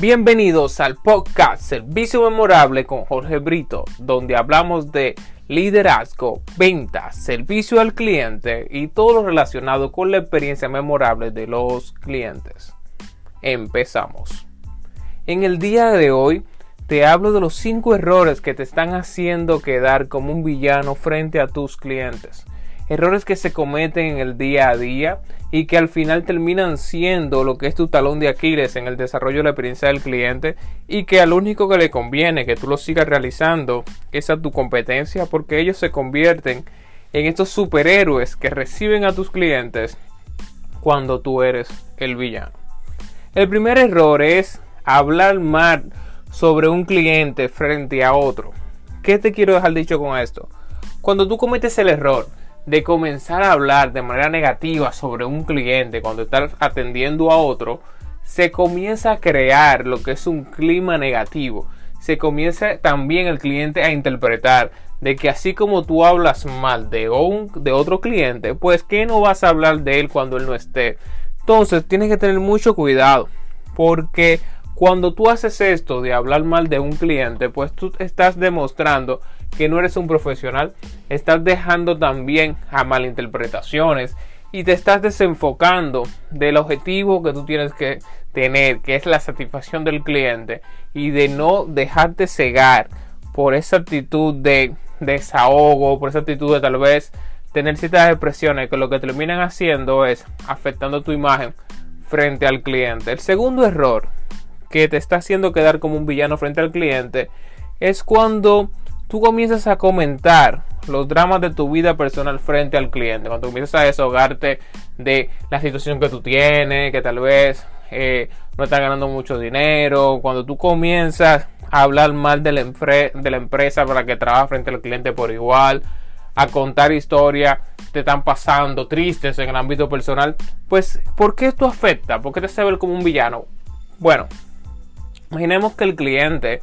Bienvenidos al podcast Servicio Memorable con Jorge Brito, donde hablamos de liderazgo, ventas, servicio al cliente y todo lo relacionado con la experiencia memorable de los clientes. Empezamos. En el día de hoy te hablo de los 5 errores que te están haciendo quedar como un villano frente a tus clientes. Errores que se cometen en el día a día y que al final terminan siendo lo que es tu talón de Aquiles en el desarrollo de la experiencia del cliente y que al único que le conviene que tú lo sigas realizando es a tu competencia porque ellos se convierten en estos superhéroes que reciben a tus clientes cuando tú eres el villano. El primer error es hablar mal sobre un cliente frente a otro. ¿Qué te quiero dejar dicho con esto? Cuando tú cometes el error de comenzar a hablar de manera negativa sobre un cliente cuando estás atendiendo a otro, se comienza a crear lo que es un clima negativo. Se comienza también el cliente a interpretar de que así como tú hablas mal de, un, de otro cliente, pues que no vas a hablar de él cuando él no esté. Entonces tienes que tener mucho cuidado porque cuando tú haces esto de hablar mal de un cliente, pues tú estás demostrando que no eres un profesional, estás dejando también a malinterpretaciones y te estás desenfocando del objetivo que tú tienes que tener, que es la satisfacción del cliente y de no dejarte cegar por esa actitud de desahogo, por esa actitud de tal vez tener ciertas expresiones que lo que terminan haciendo es afectando tu imagen frente al cliente. El segundo error que te está haciendo quedar como un villano frente al cliente es cuando tú comienzas a comentar los dramas de tu vida personal frente al cliente, cuando comienzas a desahogarte de la situación que tú tienes, que tal vez eh, no estás ganando mucho dinero, cuando tú comienzas a hablar mal de la, de la empresa para que trabaja frente al cliente por igual, a contar historias te están pasando tristes en el ámbito personal, pues ¿por qué esto afecta? ¿Por qué te hace ver como un villano? Bueno, Imaginemos que el cliente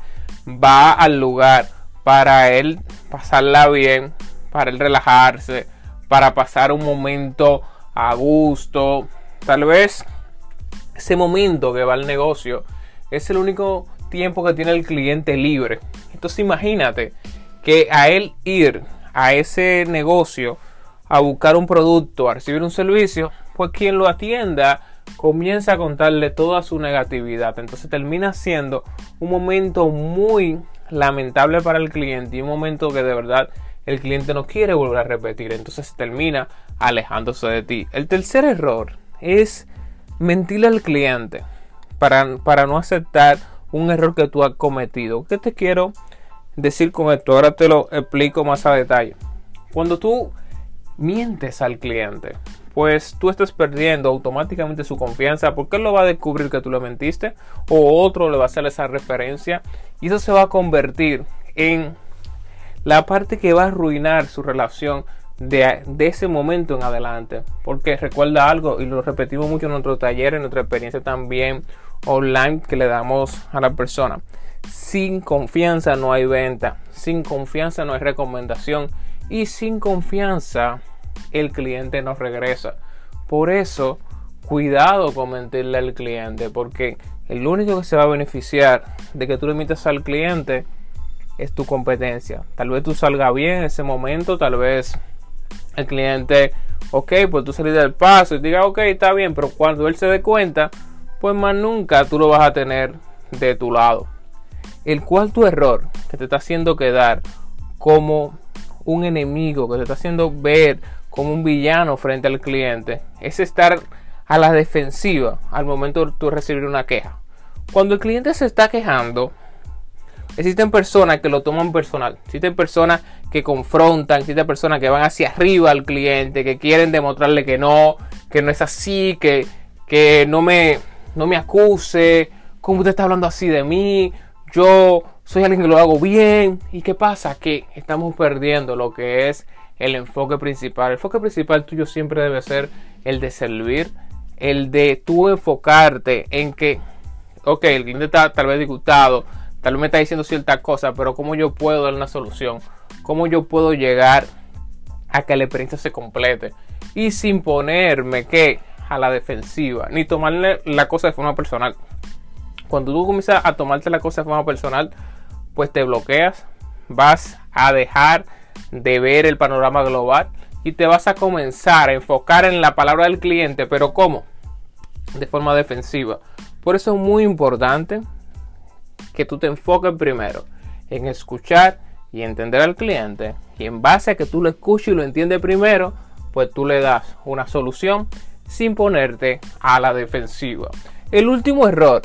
va al lugar para él pasarla bien, para él relajarse, para pasar un momento a gusto. Tal vez ese momento que va al negocio es el único tiempo que tiene el cliente libre. Entonces imagínate que a él ir a ese negocio a buscar un producto, a recibir un servicio, pues quien lo atienda comienza a contarle toda su negatividad. Entonces termina siendo un momento muy lamentable para el cliente y un momento que de verdad el cliente no quiere volver a repetir. Entonces termina alejándose de ti. El tercer error es mentirle al cliente para, para no aceptar un error que tú has cometido. ¿Qué te quiero decir con esto? Ahora te lo explico más a detalle. Cuando tú mientes al cliente, pues tú estás perdiendo automáticamente su confianza porque él lo va a descubrir que tú le mentiste o otro le va a hacer esa referencia y eso se va a convertir en la parte que va a arruinar su relación de, ese momento en adelante. Porque recuerda algo, y lo repetimos mucho en nuestro taller, en nuestra experiencia también online que le damos a la persona. Sin confianza no hay venta, sin confianza no hay recomendación y sin confianza el cliente no regresa. Por eso, cuidado con mentirle al cliente, porque el único que se va a beneficiar de que tú le mientas al cliente es tu competencia. Tal vez tú salga bien en ese momento, tal vez el cliente, ok, pues tú salís del paso y diga, ok, está bien, pero cuando él se dé cuenta, pues más nunca tú lo vas a tener de tu lado. El cuarto error que te está haciendo quedar como un enemigo, que te está haciendo ver como un villano frente al cliente es estar a la defensiva al momento de recibir una queja. Cuando el cliente se está quejando, existen personas que lo toman personal, existen personas que confrontan, existen personas que van hacia arriba al cliente, que quieren demostrarle que no, que no es así, que, que no, me, no me acuse, ¿cómo usted está hablando así de mí? Yo soy alguien que lo hago bien. ¿Y qué pasa? Que estamos perdiendo lo que es el enfoque principal. El enfoque principal tuyo siempre debe ser el de servir, el de tú enfocarte en que, ok, el cliente está tal vez disgustado, tal vez me está diciendo cierta cosa, pero ¿cómo yo puedo dar una solución? ¿Cómo yo puedo llegar a que la experiencia se complete? Y sin ponerme que a la defensiva, ni tomarle la cosa de forma personal. Cuando tú comienzas a tomarte la cosa de forma personal, pues te bloqueas, vas a dejar de ver el panorama global y te vas a comenzar a enfocar en la palabra del cliente, pero ¿cómo? De forma defensiva. Por eso es muy importante que tú te enfoques primero en escuchar y entender al cliente y en base a que tú lo escuches y lo entiendes primero, pues tú le das una solución sin ponerte a la defensiva. El último error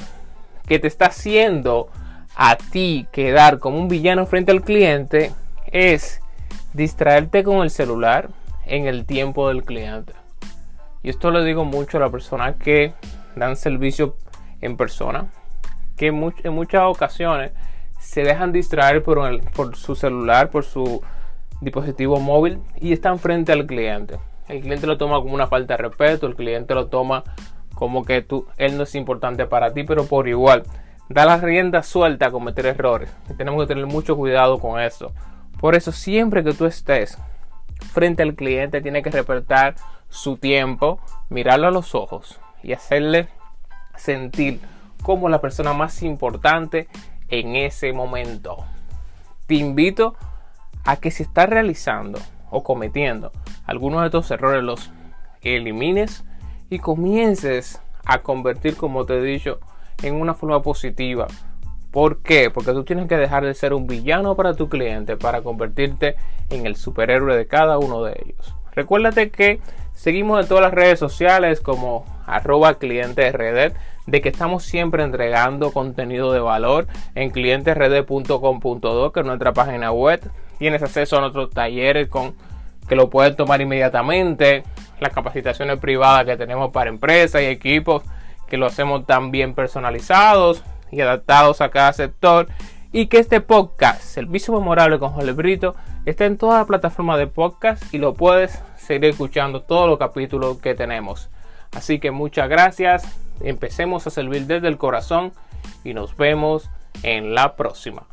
que te está haciendo a ti quedar como un villano frente al cliente es distraerte con el celular en el tiempo del cliente. Y esto le digo mucho a las personas que dan servicio en persona, que en muchas ocasiones se dejan distraer por, su celular, por su dispositivo móvil y están frente al cliente. El cliente lo toma como una falta de respeto, el cliente lo toma como que tú, él no es importante para ti, pero por igual, da la rienda suelta a cometer errores. Tenemos que tener mucho cuidado con eso. Por eso, siempre que tú estés frente al cliente, tiene que respetar su tiempo, mirarlo a los ojos y hacerle sentir como la persona más importante en ese momento. Te invito a que si estás realizando o cometiendo algunos de estos errores, los elimines y comiences a convertir, como te he dicho, en una forma positiva. ¿Por qué? Porque tú tienes que dejar de ser un villano para tu cliente para convertirte en el superhéroe de cada uno de ellos. Recuérdate que seguimos en todas las redes sociales como arroba cliente de que estamos siempre entregando contenido de valor en clientesrd.com.do, que es nuestra página web. Tienes acceso a nuestros talleres con que lo puedes tomar inmediatamente, las capacitaciones privadas que tenemos para empresas y equipos que lo hacemos también personalizados y adaptados a cada sector y que este podcast, Servicio Memorable con Jorge Brito, está en toda la plataforma de podcast y lo puedes seguir escuchando todos los capítulos que tenemos. Así que muchas gracias, empecemos a servir desde el corazón y nos vemos en la próxima.